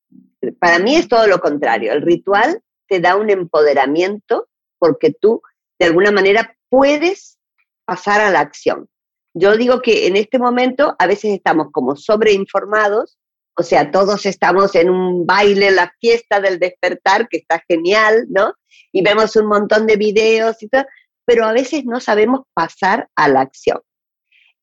para mí es todo lo contrario. El ritual te da un empoderamiento porque tú de alguna manera puedes pasar a la acción. Yo digo que en este momento a veces estamos como sobreinformados, o sea, todos estamos en un baile, la fiesta del despertar, que está genial, ¿no? Y vemos un montón de videos y todo, pero a veces no sabemos pasar a la acción.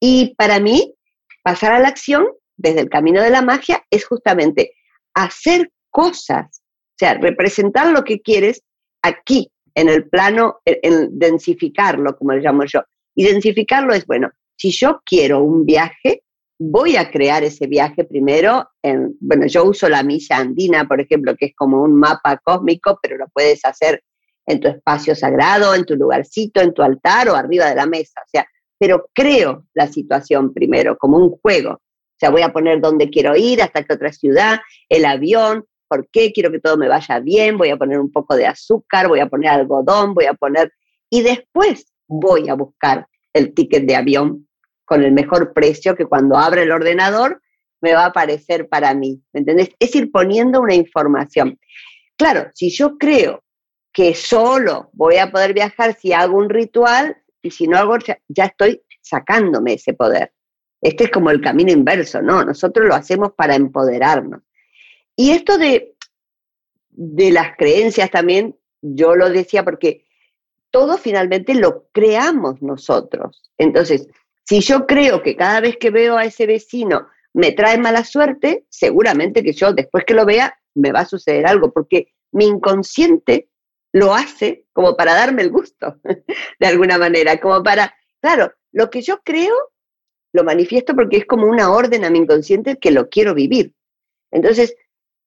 Y para mí, pasar a la acción desde el camino de la magia es justamente hacer cosas sea, representar lo que quieres aquí, en el plano, en, densificarlo, como le llamo yo. Y densificarlo es, bueno, si yo quiero un viaje, voy a crear ese viaje primero. En, bueno, yo uso la misa andina, por ejemplo, que es como un mapa cósmico, pero lo puedes hacer en tu espacio sagrado, en tu lugarcito, en tu altar o arriba de la mesa. O sea, pero creo la situación primero, como un juego. O sea, voy a poner dónde quiero ir, hasta qué otra ciudad, el avión, por qué, quiero que todo me vaya bien, voy a poner un poco de azúcar, voy a poner algodón, voy a poner... Y después voy a buscar el ticket de avión con el mejor precio que cuando abre el ordenador me va a aparecer para mí. ¿Me entendés? Es ir poniendo una información. Claro, si yo creo que solo voy a poder viajar si hago un ritual y si no hago, ya estoy sacándome ese poder. Este es como el camino inverso, ¿no? Nosotros lo hacemos para empoderarnos. Y esto de, de las creencias también, yo lo decía porque todo finalmente lo creamos nosotros. Entonces, si yo creo que cada vez que veo a ese vecino me trae mala suerte, seguramente que yo después que lo vea me va a suceder algo, porque mi inconsciente lo hace como para darme el gusto, de alguna manera, como para, claro, lo que yo creo lo manifiesto porque es como una orden a mi inconsciente que lo quiero vivir. Entonces,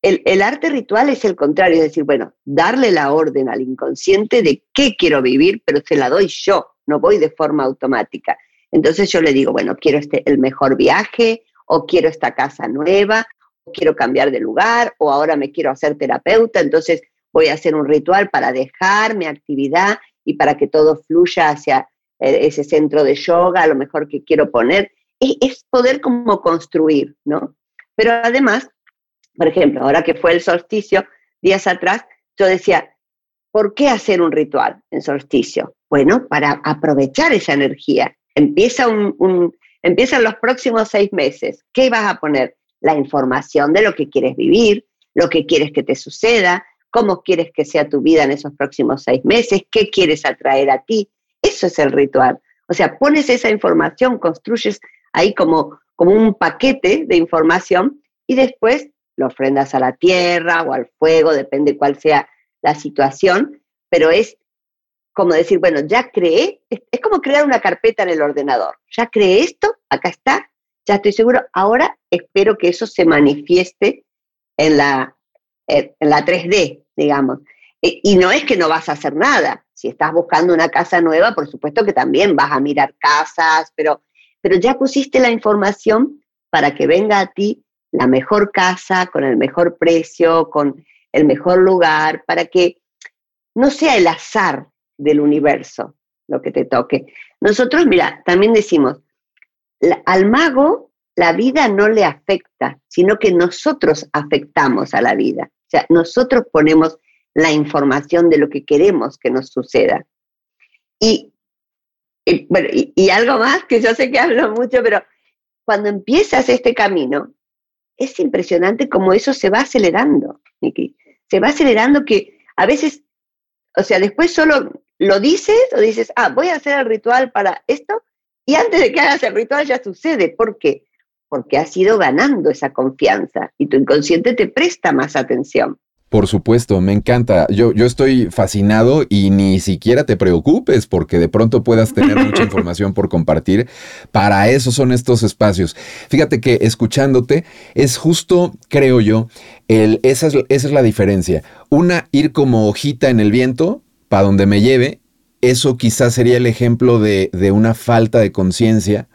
el, arte ritual es el contrario, es decir, bueno, darle la orden al inconsciente de qué quiero vivir, pero se la doy yo, no voy de forma automática. Entonces yo le digo, bueno, quiero este, el mejor viaje, o quiero esta casa nueva, o quiero cambiar de lugar, o ahora me quiero hacer terapeuta, entonces voy a hacer un ritual para dejar mi actividad y para que todo fluya hacia eh, ese centro de yoga, lo mejor que quiero poner. es poder como construir, ¿no? Pero además por ejemplo, ahora que fue el solsticio, días atrás, yo decía, ¿por qué hacer un ritual en solsticio? Bueno, para aprovechar esa energía. Empieza un, empiezan los próximos seis meses. ¿Qué vas a poner? La información de lo que quieres vivir, lo que quieres que te suceda, cómo quieres que sea tu vida en esos próximos seis meses, qué quieres atraer a ti. Eso es el ritual. O sea, pones esa información, construyes ahí como, como un paquete de información y después lo ofrendas a la tierra o al fuego, depende cuál sea la situación, pero es como decir, bueno, ya creé, es, como crear una carpeta en el ordenador, ya creé esto, acá está, ya estoy seguro, ahora espero que eso se manifieste en la, en la 3D, digamos. E, y no es que no vas a hacer nada, si estás buscando una casa nueva, por supuesto que también vas a mirar casas, pero, pero ya pusiste la información para que venga a ti la mejor casa, con el mejor precio, con el mejor lugar, para que no sea el azar del universo lo que te toque. Nosotros, mira, también decimos, al mago la vida no le afecta, sino que nosotros afectamos a la vida. O sea, nosotros ponemos la información de lo que queremos que nos suceda. Y, bueno, y algo más, que yo sé que hablo mucho, pero cuando empiezas este camino, es impresionante cómo eso se va acelerando, Niki. Se va acelerando que a veces, o sea, después solo lo dices o dices, ah, voy a hacer el ritual para esto, y antes de que hagas el ritual ya sucede. ¿Por qué? Porque has ido ganando esa confianza y tu inconsciente te presta más atención. Por supuesto, me encanta. Yo, yo estoy fascinado y ni siquiera te preocupes porque de pronto puedas tener mucha información por compartir. Para eso son estos espacios. Fíjate que escuchándote es justo, creo yo, el, esa, es, esa es la diferencia. Una, ir como hojita en el viento para donde me lleve. Eso quizás sería el ejemplo de, de una falta de conciencia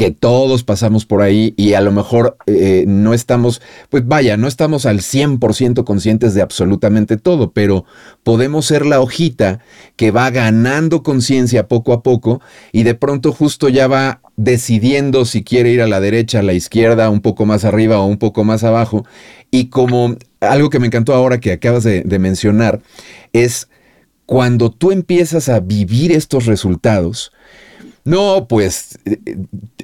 que todos pasamos por ahí y a lo mejor eh, no estamos, pues vaya, no estamos al 100% conscientes de absolutamente todo, pero podemos ser la hojita que va ganando conciencia poco a poco y de pronto justo ya va decidiendo si quiere ir a la derecha, a la izquierda, un poco más arriba o un poco más abajo. Y como algo que me encantó ahora que acabas de, de mencionar es cuando tú empiezas a vivir estos resultados, no, pues eh,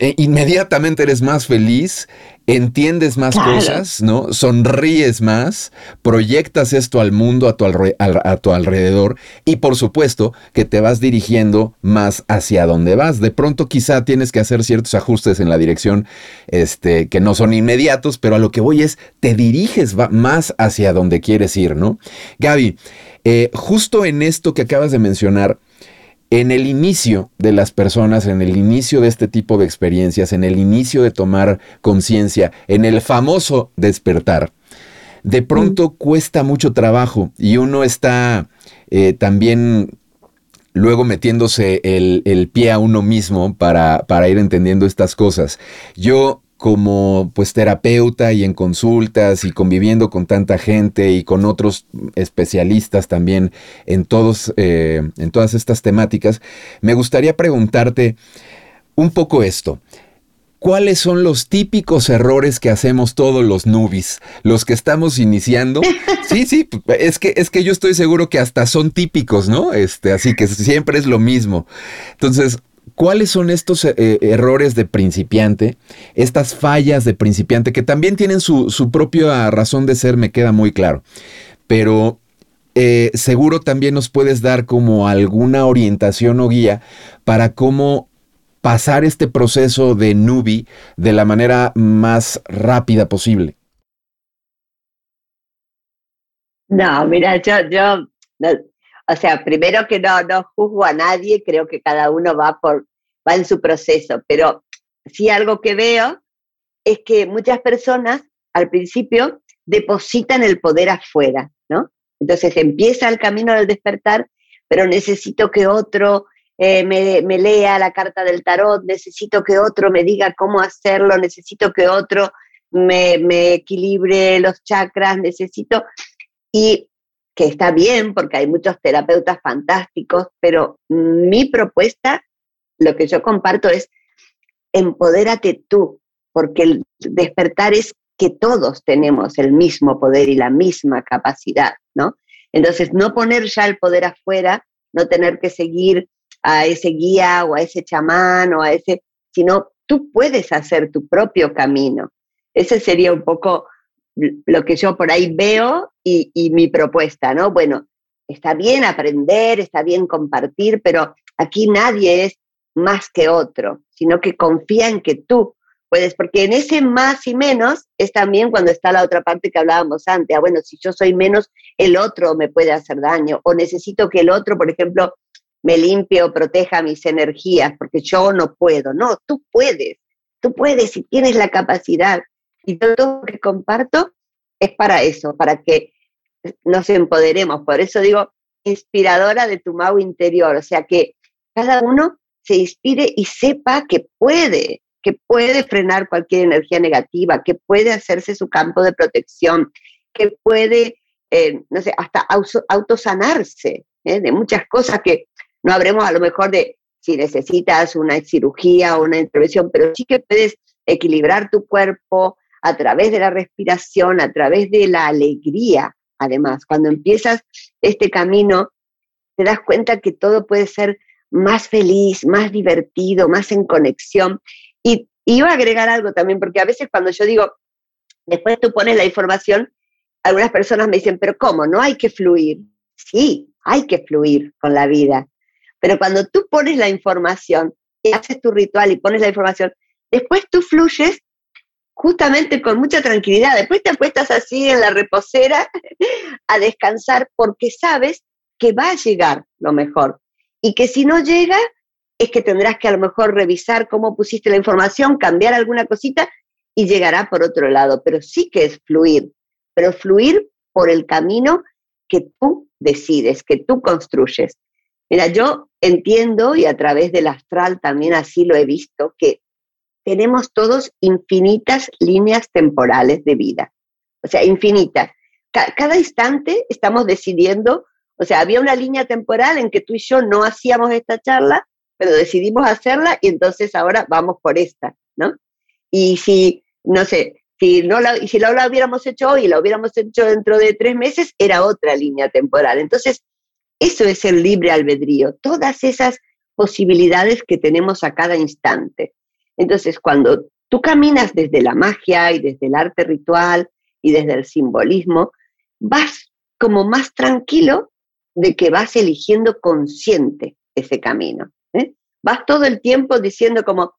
eh, inmediatamente eres más feliz, entiendes más cosas, ¿no? Sonríes más, proyectas esto al mundo a tu, a tu, alrededor y por supuesto que te vas dirigiendo más hacia donde vas. De pronto quizá tienes que hacer ciertos ajustes en la dirección este, que no son inmediatos, pero a lo que voy es, te diriges más hacia donde quieres ir, ¿no? Gaby, eh, justo en esto que acabas de mencionar, en el inicio de las personas, en el inicio de este tipo de experiencias, en el inicio de tomar conciencia, en el famoso despertar, de pronto mm. cuesta mucho trabajo y uno está eh, también luego metiéndose el, el, pie a uno mismo para, para ir entendiendo estas cosas. Yo como pues terapeuta y en consultas y conviviendo con tanta gente y con otros especialistas también en todos eh, en todas estas temáticas me gustaría preguntarte un poco esto ¿Cuáles son los típicos errores que hacemos todos los nubis, los que estamos iniciando? Sí, sí, es que es que yo estoy seguro que hasta son típicos, ¿no? Este, así que siempre es lo mismo. Entonces, ¿Cuáles son estos eh, eh, errores de principiante, estas fallas de principiante, que también tienen su, propia razón de ser, me queda muy claro? Pero eh, seguro también nos puedes dar como alguna orientación o guía para cómo pasar este proceso de Nubi de la manera más rápida posible. No, mira, yo o sea, primero que no, no juzgo a nadie, creo que cada uno va, por, va en su proceso, pero sí algo que veo es que muchas personas al principio depositan el poder afuera, ¿no? Entonces empieza el camino del despertar, pero necesito que otro eh, me, me, lea la carta del tarot, necesito que otro me diga cómo hacerlo, necesito que otro me, me equilibre los chakras, necesito... Y que está bien porque hay muchos terapeutas fantásticos, pero mi propuesta, lo que yo comparto es empodérate tú, porque el despertar es que todos tenemos el mismo poder y la misma capacidad, ¿no? Entonces, no poner ya el poder afuera, no tener que seguir a ese guía o a ese chamán o a ese, sino tú puedes hacer tu propio camino. Ese sería un poco lo que yo por ahí veo y, y mi propuesta, ¿no? Bueno, está bien aprender, está bien compartir, pero aquí nadie es más que otro, sino que confía en que tú puedes, porque en ese más y menos es también cuando está la otra parte que hablábamos antes, ah, bueno, si yo soy menos, el otro me puede hacer daño, o necesito que el otro, por ejemplo, me limpie o proteja mis energías, porque yo no puedo, no, tú puedes, tú puedes si tienes la capacidad. Y todo lo que comparto es para eso, para que nos empoderemos. Por eso digo, inspiradora de tu Mau interior, o sea, que cada uno se inspire y sepa que puede, que puede frenar cualquier energía negativa, que puede hacerse su campo de protección, que puede, eh, no sé, hasta autosanarse ¿eh? de muchas cosas que no habremos a lo mejor de si necesitas una cirugía o una intervención, pero sí que puedes equilibrar tu cuerpo a través de la respiración, a través de la alegría. Además, cuando empiezas este camino, te das cuenta que todo puede ser más feliz, más divertido, más en conexión. Y, iba a agregar algo también, porque a veces cuando yo digo, después tú pones la información, algunas personas me dicen, pero ¿cómo? No hay que fluir. Sí, hay que fluir con la vida. Pero cuando tú pones la información, haces tu ritual y pones la información, después tú fluyes justamente con mucha tranquilidad. Después te apuestas así en la reposera a descansar porque sabes que va a llegar lo mejor. Y que si no llega, es que tendrás que a lo mejor revisar cómo pusiste la información, cambiar alguna cosita y llegará por otro lado. Pero sí que es fluir, pero fluir por el camino que tú decides, que tú construyes. Mira, yo entiendo y a través del astral también así lo he visto, que tenemos todos infinitas líneas temporales de vida. O sea, infinitas. cada instante estamos decidiendo, o sea, había una línea temporal en que tú y yo no hacíamos esta charla, pero decidimos hacerla y entonces ahora vamos por esta, ¿no? Y si, no sé, si no la, si la hubiéramos hecho hoy y la hubiéramos hecho dentro de tres meses, era otra línea temporal. Entonces, eso es el libre albedrío, todas esas posibilidades que tenemos a cada instante. Entonces, cuando tú caminas desde la magia y desde el arte ritual y desde el simbolismo, vas como más tranquilo de que vas eligiendo consciente ese camino. ¿eh? Vas todo el tiempo diciendo como,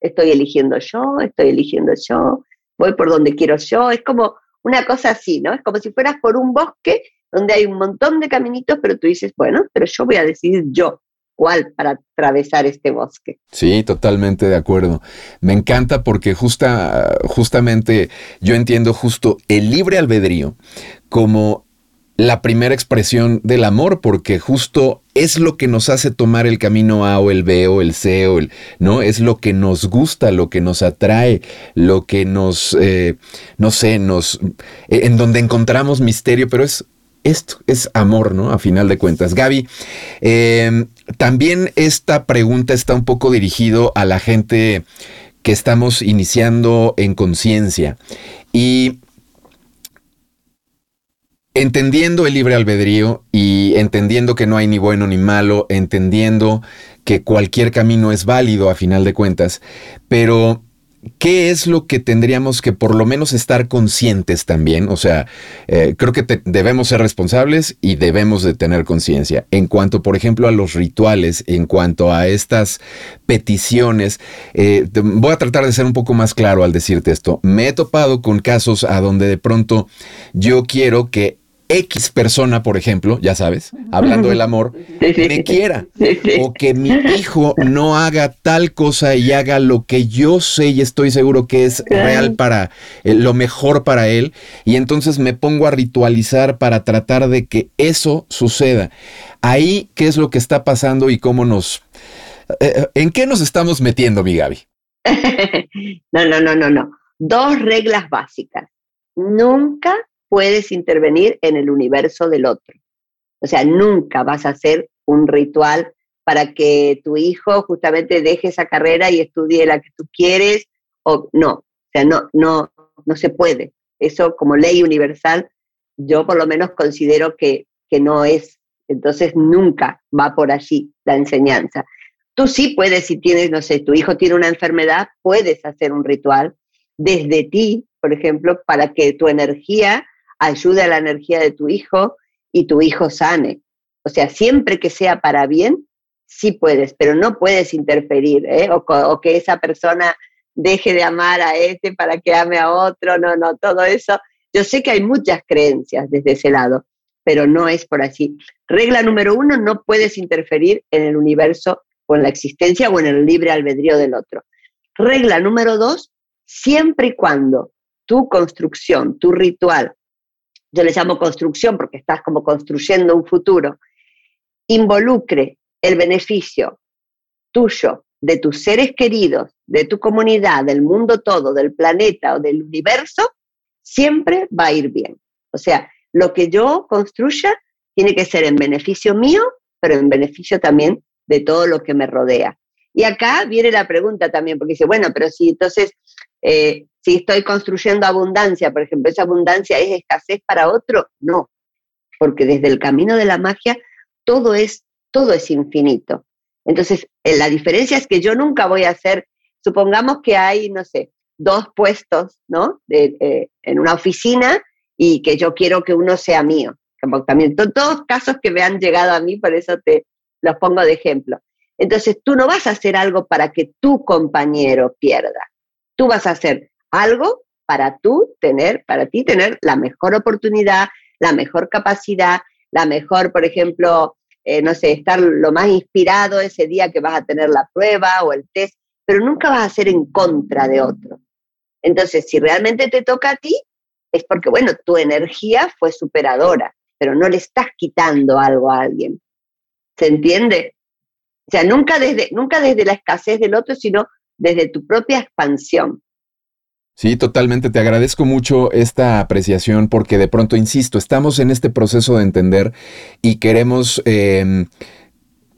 estoy eligiendo yo, estoy eligiendo yo, voy por donde quiero yo, es como una cosa así, ¿no? Es como si fueras por un bosque donde hay un montón de caminitos, pero tú dices, bueno, pero yo voy a decidir yo cuál para atravesar este bosque. Sí, totalmente de acuerdo. Me encanta porque justa, justamente yo entiendo justo el libre albedrío como la primera expresión del amor, porque justo es lo que nos hace tomar el camino A o el B o el C o el, ¿no? Es lo que nos gusta, lo que nos atrae, lo que nos, eh, no sé, nos, en donde encontramos misterio, pero es esto es amor, ¿no? A final de cuentas. Gaby, em, también esta pregunta está un poco dirigido a la gente que estamos iniciando en conciencia. Y entendiendo el libre albedrío y entendiendo que no hay ni bueno ni malo, entendiendo que cualquier camino es válido a final de cuentas, pero ¿qué es lo que tendríamos que por lo menos estar conscientes también? O sea, eh, creo que debemos ser responsables y debemos de tener conciencia. En cuanto, por ejemplo, a los rituales, en cuanto a estas peticiones, eh, voy a tratar de ser un poco más claro al decirte esto. Me he topado con casos a donde de pronto yo quiero que X persona, por ejemplo, ya sabes, hablando del amor, me quiera. O que mi hijo no haga tal cosa y haga lo que yo sé y estoy seguro que es real para eh, lo mejor para él. Y entonces me pongo a ritualizar para tratar de que eso suceda. Ahí, ¿qué es lo que está pasando y cómo nos... Eh, eh, ¿En qué nos estamos metiendo, mi Gaby? no, no, no, no, no. Dos reglas básicas. Nunca puedes intervenir en el universo del otro. O sea, nunca vas a hacer un ritual para que tu hijo justamente deje esa carrera y estudie la que tú quieres, o no, o sea, no, no, no se puede. Eso como ley universal, yo por lo menos considero que, que no es. Entonces nunca va por allí la enseñanza. Tú sí puedes, si tienes, no sé, tu hijo tiene una enfermedad, puedes hacer un ritual desde ti, por ejemplo, para que tu energía ayude a la energía de tu hijo y tu hijo sane. O sea, siempre que sea para bien, sí puedes, pero no puedes interferir, ¿eh? o, o que esa persona deje de amar a este para que ame a otro, no, no, todo eso. Yo sé que hay muchas creencias desde ese lado, pero no es por así. Regla número uno, no puedes interferir en el universo o en la existencia o en el libre albedrío del otro. Regla número dos, siempre y cuando tu construcción, tu ritual, yo le llamo construcción porque estás como construyendo un futuro, involucre el beneficio tuyo, de tus seres queridos, de tu comunidad, del mundo todo, del planeta o del universo, siempre va a ir bien. O sea, lo que yo construya tiene que ser en beneficio mío, pero en beneficio también de todo lo que me rodea. Y acá viene la pregunta también, porque dice, bueno, pero si entonces, eh, si estoy construyendo abundancia, por ejemplo, ¿esa abundancia es escasez para otro? No, porque desde el camino de la magia todo es, todo es infinito. Entonces, eh, la diferencia es que yo nunca voy a hacer, supongamos que hay, no sé, dos puestos, ¿no? Eh, en una oficina y que yo quiero que uno sea mío. También, todos casos que me han llegado a mí, por eso te los pongo de ejemplo. Entonces, tú no vas a hacer algo para que tu compañero pierda. Tú vas a hacer algo para tú tener, para ti tener la mejor oportunidad, la mejor capacidad, la mejor, por ejemplo, eh, no sé, estar lo más inspirado ese día que vas a tener la prueba o el test, pero nunca vas a ser en contra de otro. Entonces, si realmente te toca a ti, es porque, bueno, tu energía fue superadora, pero no le estás quitando algo a alguien. ¿Se entiende? O sea, nunca desde, nunca desde la escasez del otro, sino desde tu propia expansión. Sí, totalmente. Te agradezco mucho esta apreciación porque de pronto, insisto, estamos en este proceso de entender y queremos... Em,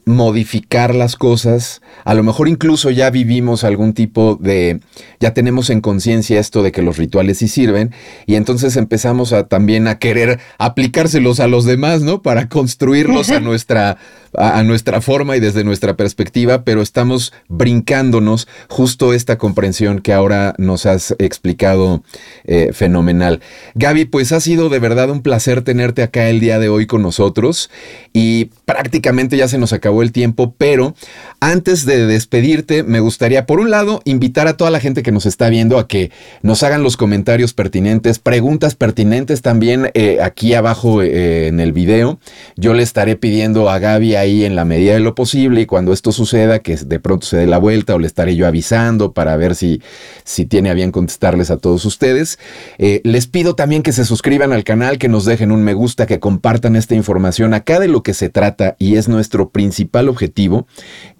modificar las cosas. A lo mejor incluso ya vivimos algún tipo de, ya tenemos en conciencia esto de que los rituales sí sirven y entonces empezamos a también a querer aplicárselos a los demás, ¿no? Para construirlos a nuestra, a, nuestra forma y desde nuestra perspectiva, pero estamos brincándonos justo esta comprensión que ahora nos has explicado eh, fenomenal. Gaby, pues ha sido de verdad un placer tenerte acá el día de hoy con nosotros y prácticamente ya se nos acabó el tiempo, pero antes de despedirte, me gustaría, por un lado, invitar a toda la gente que nos está viendo a que nos hagan los comentarios pertinentes, preguntas pertinentes también eh, aquí abajo eh, en el video. Yo le estaré pidiendo a Gaby ahí en la medida de lo posible y cuando esto suceda, que de pronto se dé la vuelta o le estaré yo avisando para ver si, si tiene a bien contestarles a todos ustedes. Eh, les pido también que se suscriban al canal, que nos dejen un me gusta, que compartan esta información acá de lo que se trata y es nuestro principal objetivo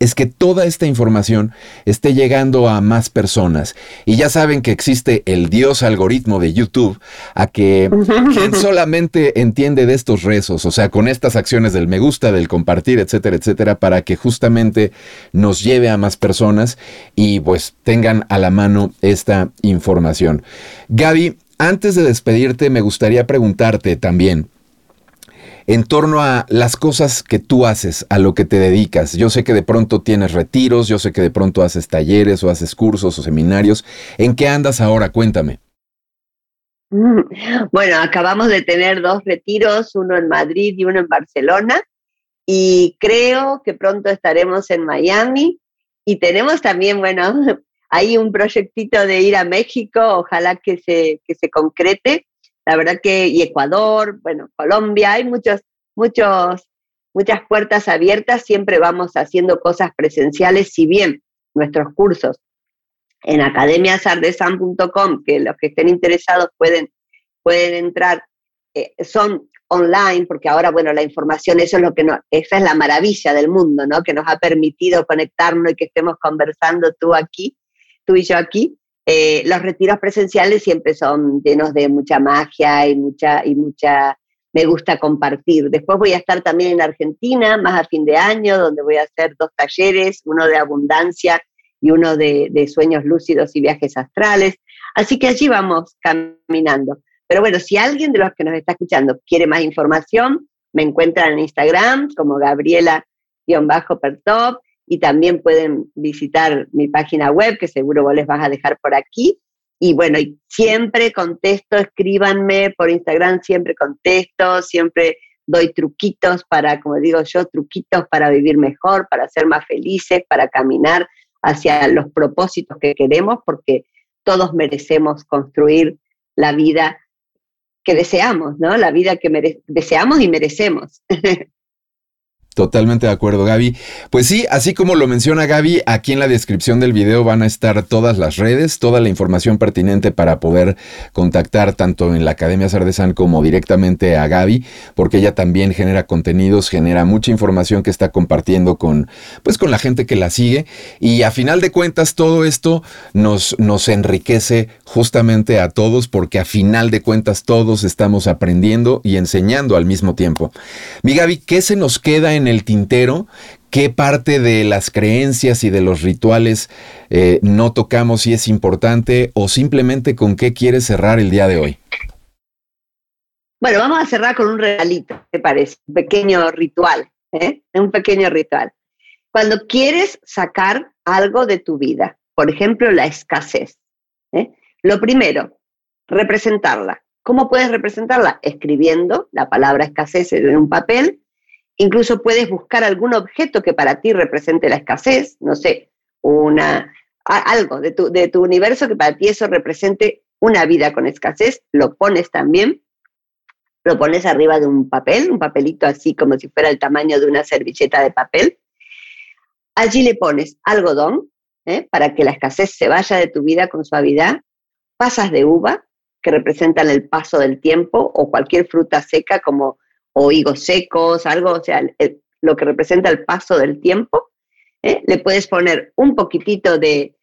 es que toda esta información esté llegando a más personas. Y ya saben que existe el dios algoritmo de YouTube, a que quien solamente entiende de estos rezos, o sea, con estas acciones del me gusta, del compartir, etcétera, etcétera, para que justamente nos lleve a más personas y pues tengan a la mano esta información. Gaby, antes de despedirte, me gustaría preguntarte también, en torno a las cosas que tú haces, a lo que te dedicas. Yo sé que de pronto tienes retiros, yo sé que de pronto haces talleres o haces cursos o seminarios. ¿En qué andas ahora? Cuéntame. Bueno, acabamos de tener dos retiros, uno en Madrid y uno en Barcelona, y creo que pronto estaremos en Miami. Y tenemos también, bueno, hay un proyectito de ir a México, ojalá que se, que se concrete la verdad que, y Ecuador, bueno, Colombia, hay muchos, muchos, muchas puertas abiertas, siempre vamos haciendo cosas presenciales, si bien nuestros cursos en academiasardesan.com, que los que estén interesados pueden, pueden entrar, eh, son online, porque ahora, bueno, la información, eso es lo que no, esa es la maravilla del mundo, ¿no? Que nos ha permitido conectarnos y que estemos conversando tú aquí, tú y yo aquí. Eh, los retiros presenciales siempre son llenos de mucha magia y mucha, y mucha, me gusta compartir. Después voy a estar también en Argentina, más a fin de año, donde voy a hacer dos talleres, uno de abundancia y uno de sueños lúcidos y viajes astrales. Así que allí vamos caminando. Pero bueno, si alguien de los que nos está escuchando quiere más información, me encuentran en Instagram como Gabriela-Pertop y también pueden visitar mi página web, que seguro vos les vas a dejar por aquí. Y bueno, siempre contesto, escríbanme por Instagram, siempre contesto, siempre doy truquitos para, como digo yo, truquitos para vivir mejor, para ser más felices, para caminar hacia los propósitos que queremos, porque todos merecemos construir la vida que deseamos, ¿no? La vida que deseamos y merecemos. Totalmente de acuerdo, Gaby. Pues sí, así como lo menciona Gaby, aquí en la descripción del video van a estar todas las redes, toda la información pertinente para poder contactar tanto en la Academia Sardesan como directamente a Gaby, porque ella también genera contenidos, genera mucha información que está compartiendo con, pues, con la gente que la sigue. Y a final de cuentas, todo esto nos, nos enriquece justamente a todos, porque a final de cuentas todos estamos aprendiendo y enseñando al mismo tiempo. Mi Gaby, ¿qué se nos queda en el tintero qué parte de las creencias y de los rituales eh, no tocamos y es importante o simplemente con qué quieres cerrar el día de hoy. Bueno, vamos a cerrar con un regalito, me parece, un pequeño ritual, ¿eh? un pequeño ritual. Cuando quieres sacar algo de tu vida, por ejemplo, la escasez, ¿eh? lo primero, representarla. ¿Cómo puedes representarla? Escribiendo la palabra escasez en un papel Incluso puedes buscar algún objeto que para ti represente la escasez, no sé, una, algo de tu, de tu universo que para ti eso represente una vida con escasez, lo pones también, lo pones arriba de un papel, un papelito así como si fuera el tamaño de una servilleta de papel. Allí le pones algodón, ¿eh? para que la escasez se vaya de tu vida con suavidad, pasas de uva, que representan el paso del tiempo, o cualquier fruta seca como o higos secos, algo, o sea, lo que representa el paso del tiempo. ¿eh? Le puedes poner un poquitito de,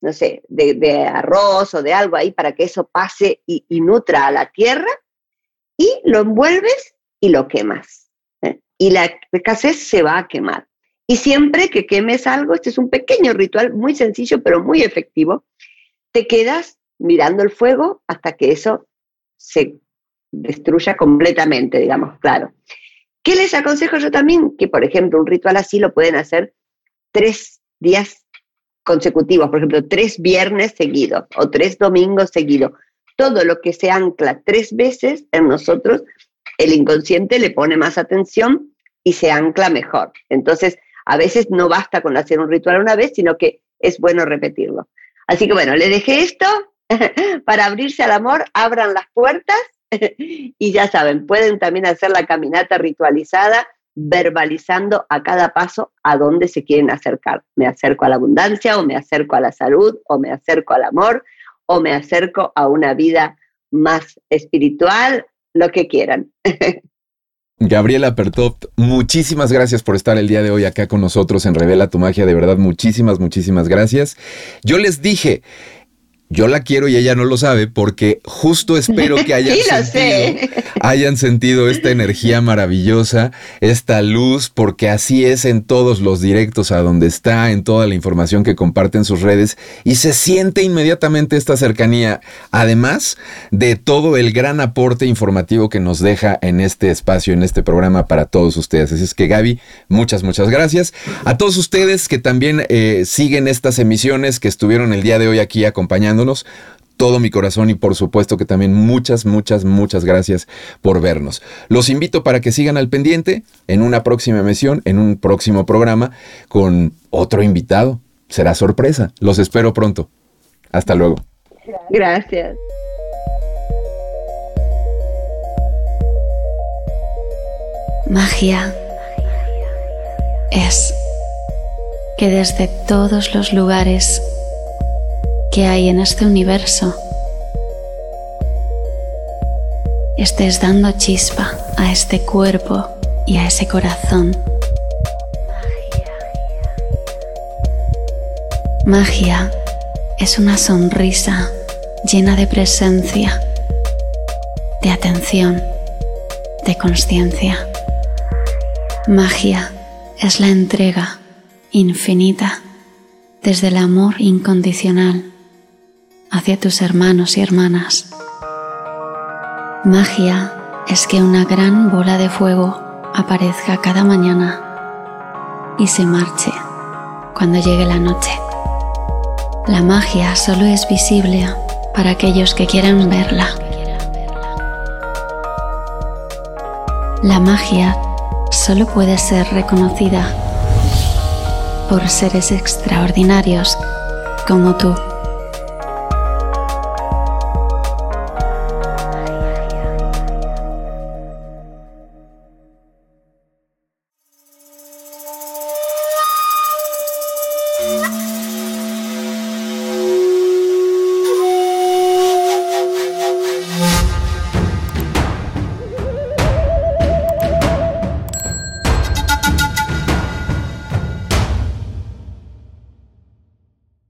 no sé, de, arroz o de algo ahí para que eso pase y, nutra a la tierra y lo envuelves y lo quemas. ¿eh? Y la escasez se va a quemar. Y siempre que quemes algo, este es un pequeño ritual muy sencillo pero muy efectivo, te quedas mirando el fuego hasta que eso se destruya completamente, digamos, claro. ¿Qué les aconsejo yo también? Que, por ejemplo, un ritual así lo pueden hacer tres días consecutivos, por ejemplo, tres viernes seguidos o tres domingos seguidos. Todo lo que se ancla tres veces en nosotros, el inconsciente le pone más atención y se ancla mejor. Entonces, a veces no basta con hacer un ritual una vez, sino que es bueno repetirlo. Así que bueno, le dejé esto para abrirse al amor, abran las puertas y ya saben, pueden también hacer la caminata ritualizada verbalizando a cada paso a dónde se quieren acercar. Me acerco a la abundancia o me acerco a la salud o me acerco al amor o me acerco a una vida más espiritual, lo que quieran. Gabriela Pertop, muchísimas gracias por estar el día de hoy acá con nosotros en Revela tu Magia. De verdad, muchísimas, muchísimas gracias. Yo les dije, yo la quiero y ella no lo sabe porque justo espero que hayan, sentido, hayan sentido esta energía maravillosa, esta luz, porque así es en todos los directos a donde está, en toda la información que comparte en sus redes y se siente inmediatamente esta cercanía, además de todo el gran aporte informativo que nos deja en este espacio, en este programa para todos ustedes. Así es que Gaby, muchas, muchas gracias. A todos ustedes que también eh, siguen estas emisiones, que estuvieron el día de hoy aquí acompañando todo mi corazón y por supuesto que también muchas, muchas, muchas gracias por vernos. Los invito para que sigan al pendiente en una próxima emisión, en un próximo programa con otro invitado. Será sorpresa. Los espero pronto. Hasta luego. Gracias. Magia es que desde todos los lugares que hay en este universo, estés dando chispa a este cuerpo y a ese corazón. Magia es una sonrisa llena de presencia, de atención, de conciencia. Magia es la entrega infinita desde el amor incondicional hacia tus hermanos y hermanas. Magia es que una gran bola de fuego aparezca cada mañana y se marche cuando llegue la noche. La magia solo es visible para aquellos que quieran verla. La magia solo puede ser reconocida por seres extraordinarios como tú.